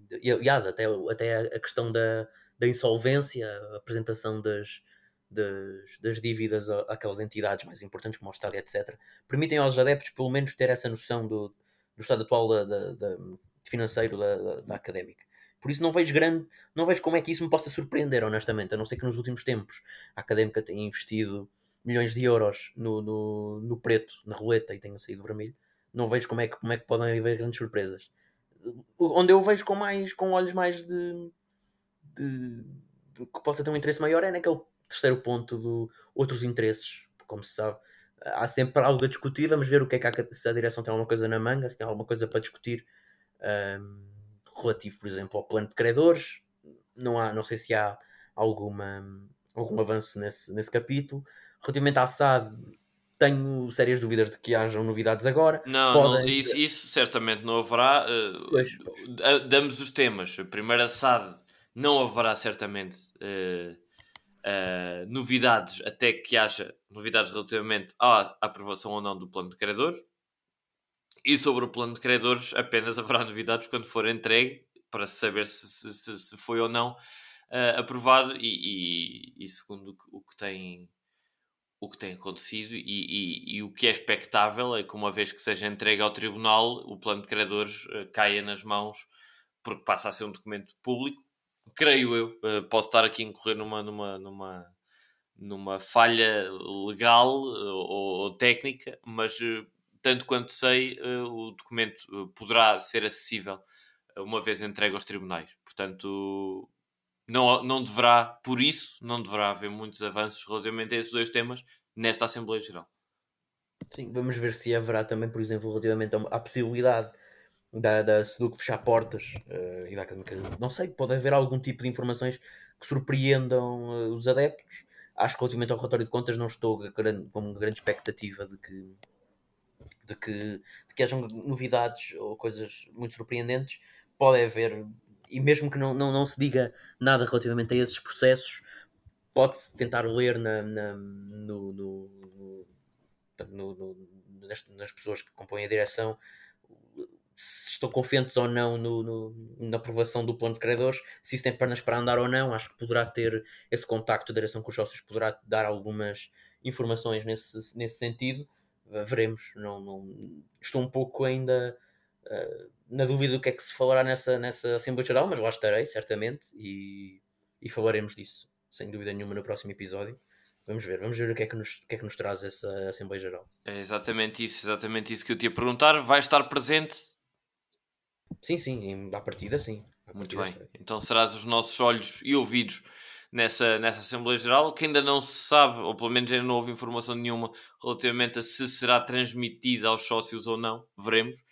de aliás, até, até a questão da, da insolvência, a apresentação das, das, das dívidas àquelas entidades mais importantes, como o Estado, etc., permitem aos adeptos, pelo menos, ter essa noção do, do estado atual da, da, da financeiro da, da, académica. Por isso não vejo grande, não vejo como é que isso me possa surpreender, honestamente, a não ser que nos últimos tempos a académica tenha investido milhões de euros no, no, no preto, na roleta, e tenha saído vermelho não vejo como é que, como é que podem haver grandes surpresas. Onde eu vejo com mais com olhos mais de, de, de que possa ter um interesse maior é naquele terceiro ponto do outros interesses, como se sabe. Há sempre algo a discutir, vamos ver o que é que há, se a direção tem alguma coisa na manga, se tem alguma coisa para discutir um, relativo, por exemplo, ao plano de credores. Não, há, não sei se há alguma, algum avanço nesse, nesse capítulo. Relativamente à SAD, tenho sérias dúvidas de que hajam novidades agora. Não, Podem... não isso, isso, certamente não haverá. Uh, pois, pois. Damos os temas. A primeira SAD não haverá certamente uh, uh, novidades até que haja novidades relativamente à aprovação ou não do plano de credores. E sobre o plano de credores apenas haverá novidades quando for entregue para saber se, se, se foi ou não aprovado e, e, e segundo o que tem o que tem acontecido e, e, e, o que é expectável é que uma vez que seja entregue ao tribunal o plano de credores uh, caia nas mãos porque passa a ser um documento público creio eu uh, posso estar aqui a incorrer numa numa numa numa falha legal uh, ou, ou, técnica mas tanto quanto sei o documento poderá ser acessível uma vez entregue aos tribunais portanto não, não deverá, por isso, não deverá haver muitos avanços relativamente a esses dois temas nesta Assembleia Geral. Sim, vamos ver se haverá também, por exemplo, relativamente à possibilidade da, da SEDUC fechar portas uh, e da Académica. Não sei, pode haver algum tipo de informações que surpreendam uh, os adeptos. Acho que relativamente ao relatório de contas não estou grande, com grande expectativa de que, de que, de que hajam novidades ou coisas muito surpreendentes. Pode haver e mesmo que não, não, não se diga nada relativamente a esses processos, pode-se tentar ler na, na no, no, no, nas pessoas que compõem a direção se estão confiantes ou não no, no, na aprovação do plano de credores, se isso tem pernas para andar ou não, acho que poderá ter esse contacto da direção com os sócios, poderá dar algumas informações nesse, nesse sentido. Veremos, não, não, estou um pouco ainda uh, na dúvida do que é que se falará nessa, nessa Assembleia Geral, mas lá estarei, certamente, e, e falaremos disso, sem dúvida nenhuma, no próximo episódio. Vamos ver, vamos ver o que é que nos, que é que nos traz essa Assembleia Geral. É exatamente isso, exatamente isso que eu te ia perguntar. Vai estar presente? Sim, sim, à partida sim. À Muito partida, bem. Então serás os nossos olhos e ouvidos nessa, nessa Assembleia Geral, que ainda não se sabe, ou pelo menos ainda não houve informação nenhuma relativamente a se será transmitida aos sócios ou não, veremos.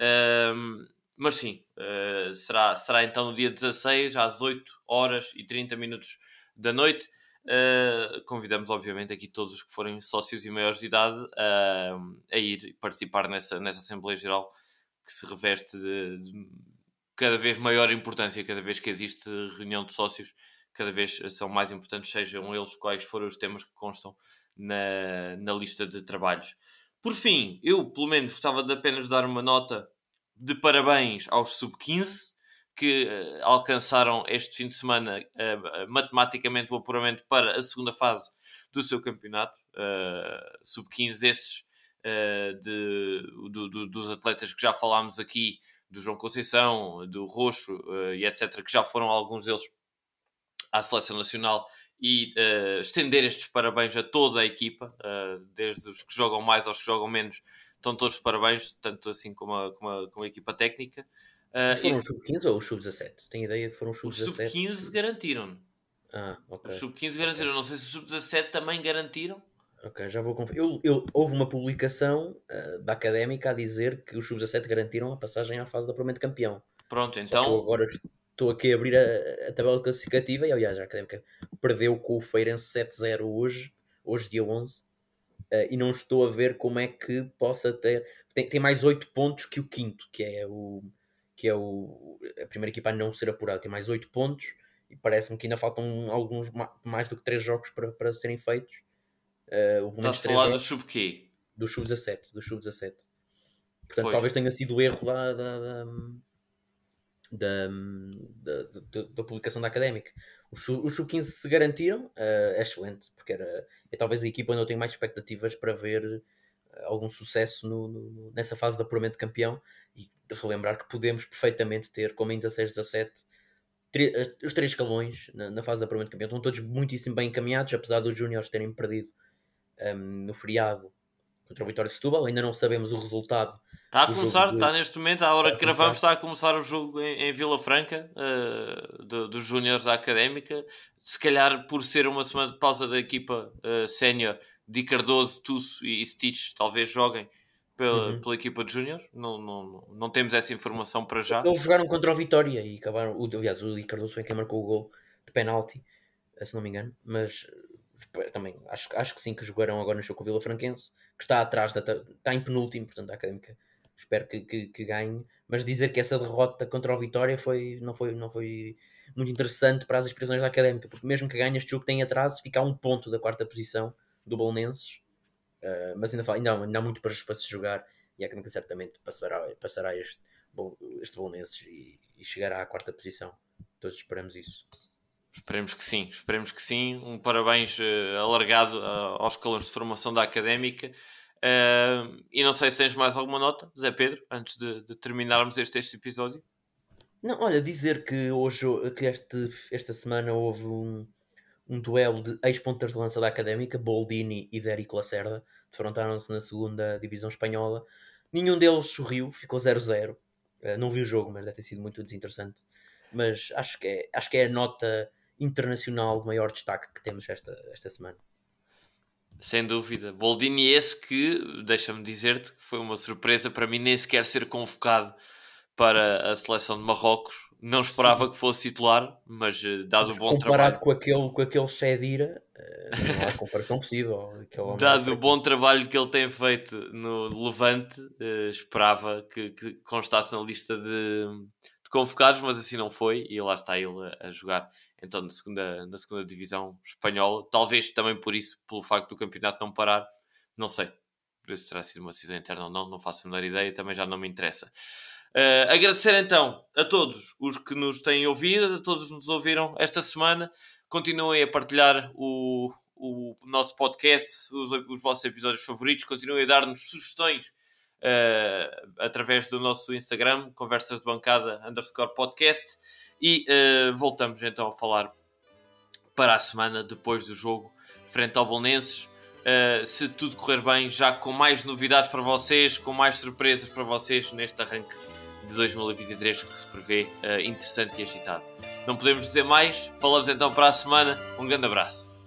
Ahm, mas sim, eh, será, será então no dia 16, às 8 horas e 30 minutos da noite. Uh, convidamos, obviamente, aqui todos os que forem sócios e maiores de idade uh, a ir participar nessa, nessa Assembleia Geral que se reveste de, de cada vez maior importância, cada vez que existe reunião de sócios, cada vez são mais importantes, sejam eles quais forem os temas que constam na, na lista de trabalhos. Por fim, eu pelo menos gostava de apenas dar uma nota de parabéns aos sub-15 que uh, alcançaram este fim de semana uh, matematicamente o apuramento para a segunda fase do seu campeonato. Uh, Sub-15, esses de, do, do, dos atletas que já falámos aqui, do João Conceição, do Roxo e etc., que já foram alguns deles à seleção nacional e estender estes parabéns a toda a equipa, desde os que jogam mais aos que jogam menos, estão todos de parabéns, tanto assim como a, como a, como a equipa técnica. Uh, foram os sub-15 ou os sub-17? Tenho ideia que foram os Os sub-17. sub-15 garantiram. Ah, ok. Os sub-15 garantiram. Não sei se os sub-17 também garantiram. Ok, já vou conferir. Eu, eu- houve uma publicação ah, da académica a dizer que os sub-17 garantiram a passagem à fase de apuramento campeão. Pronto, que eu então. agora estou aqui a abrir a, a tabela classificativa e, aliás, a académica perdeu com o Feirense 7-0 hoje, hoje dia 11, ah, e não estou a ver como é que possa ter. Tem, tem mais 8 pontos que o quinto, que é o. Que é o, a primeira equipa a não ser apurada, tem mais 8 pontos e parece-me que ainda faltam alguns ma- mais do que 3 jogos para, para serem feitos. Menos Estás a falar do sub-quê? do sub-17, do sub-17. Portanto, Pois. talvez tenha sido o erro da, da, da, da, da, da- publicação da académica. Os sub- os sub-15 se garantiram, eh, é excelente, porque era, é talvez a equipa onde eu tenho mais expectativas para ver eh, algum sucesso no- no- nessa fase de apuramento de campeão e de relembrar que podemos perfeitamente ter, como em 16, 17, tre- as- os três escalões na, na fase de apuramento de campeão. Estão todos muitíssimo bem encaminhados, apesar dos júniores terem perdido ehm, no feriado contra o Vitória de Setúbal. Ainda não sabemos o resultado Está a começar, de- está neste momento, à hora a que gravamos, está a começar o jogo em, em Vila Franca, eh, do- dos Júniores da Académica. Se calhar por ser uma semana de pausa da equipa eh, sénior, Di Cardoso, Tusso e Stitch talvez joguem pela, Uhum. pela equipa de Júniores. Não, não, não, temos essa informação para já. Eles jogaram contra o Vitória e acabaram. O, aliás, o Di Cardoso foi quem marcou o gol de penalti, se não me engano. Mas também acho, acho que sim, que jogarão agora no jogo com o Vila Franquense, que está atrás, da, está em penúltimo, portanto, a académica espero que, que, que ganhe. Mas dizer que essa derrota contra o Vitória foi, não, foi, não foi muito interessante para as aspirações da académica, porque mesmo que ganhe este jogo tem atraso, fica a um ponto da quarta posição do Bolonenses. Eh, mas ainda, fala- ainda, ainda há muito para, para se jogar e a académica certamente passará, passará este, este Bolonenses e, e chegará à quarta posição. Todos esperamos isso. Esperemos que sim, esperemos que sim. Um parabéns eh, alargado ah, aos calores de formação da Académica. Eh, e não sei se tens mais alguma nota, Zé Pedro, antes de, de terminarmos este, este episódio. Não, olha, dizer que hoje, que este, esta semana houve um, um duelo de ex-pontas de lança da Académica, Boldini e Dérico Lacerda, defrontaram-se na segunda divisão espanhola. Nenhum deles sorriu, ficou 0-0. Eh, não vi o jogo, mas deve ter sido muito desinteressante. Mas acho que é, acho que é a nota internacional de maior destaque que temos esta, esta semana. Sem dúvida. Boldini esse que, deixa-me dizer-te, que foi uma surpresa para mim nem sequer ser convocado para a seleção de Marrocos. Não esperava que fosse titular, mas eh, dado o bom Comparado trabalho, com aquele, com aquele Shedira, eh, não há *laughs* comparação possível. Homem é dado o bom trabalho que ele tem feito no Levante, eh, esperava que, que constasse na lista de, de convocados, mas assim não foi, e lá está ele a, a jogar então na segunda, na segunda divisão espanhola. Talvez também por isso, pelo facto do campeonato não parar, não sei. Se terá sido uma decisão interna ou não, não faço a menor ideia, também já não me interessa. Uh, agradecer então a todos os que nos têm ouvido, a todos os que nos ouviram esta semana. Continuem a partilhar o, o nosso podcast, os, os vossos episódios favoritos. Continuem a dar-nos sugestões uh, através do nosso Instagram, conversas de bancada underscore podcast. E uh, voltamos então a falar para a semana depois do jogo frente ao Bolonenses. Uh, se tudo correr bem, já com mais novidades para vocês, com mais surpresas para vocês neste arranque de 2023 que se prevê uh, interessante e agitado. Não podemos dizer mais, falamos então para a semana. Um grande abraço.